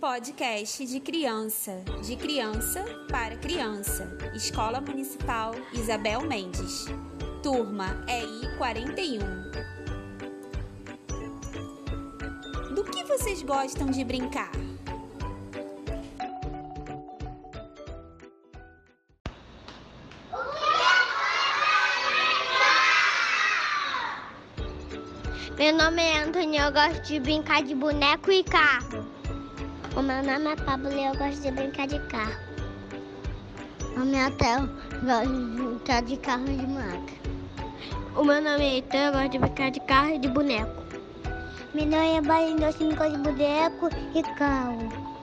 Podcast de criança, de criança para criança. Escola Municipal Isabel Mendes. Turma EI 41. Do que vocês gostam de brincar? Meu nome é Antônio, eu gosto de brincar de boneco e carro. O meu nome é Pablo e eu gosto de brincar de carro. O meu eu gosto de brincar de carro e de maca. O meu nome é Heitor, eu gosto de brincar de carro e de boneco. Meu nome é Balinho, eu gosto de boneco e carro.